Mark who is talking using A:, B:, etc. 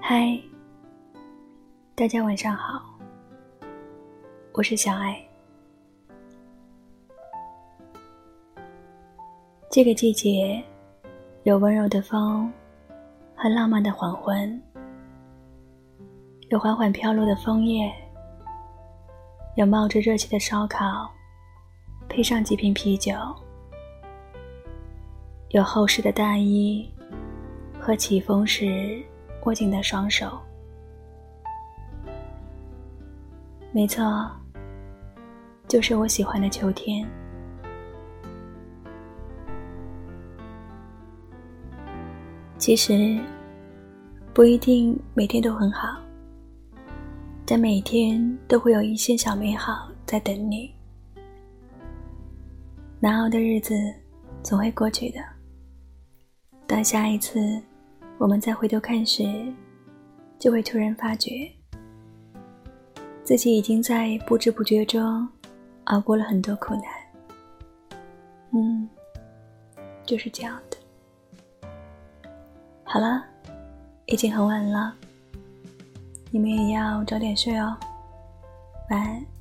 A: 嗨，大家晚上好，我是小爱。这个季节，有温柔的风，和浪漫的黄昏，有缓缓飘落的枫叶，有冒着热气的烧烤，配上几瓶啤酒，有厚实的大衣，和起风时。握紧的双手，没错，就是我喜欢的秋天。其实不一定每天都很好，但每天都会有一些小美好在等你。难熬的日子总会过去的，当下一次。我们再回头看时，就会突然发觉，自己已经在不知不觉中熬过了很多苦难。嗯，就是这样。好了，已经很晚了，你们也要早点睡哦，晚安。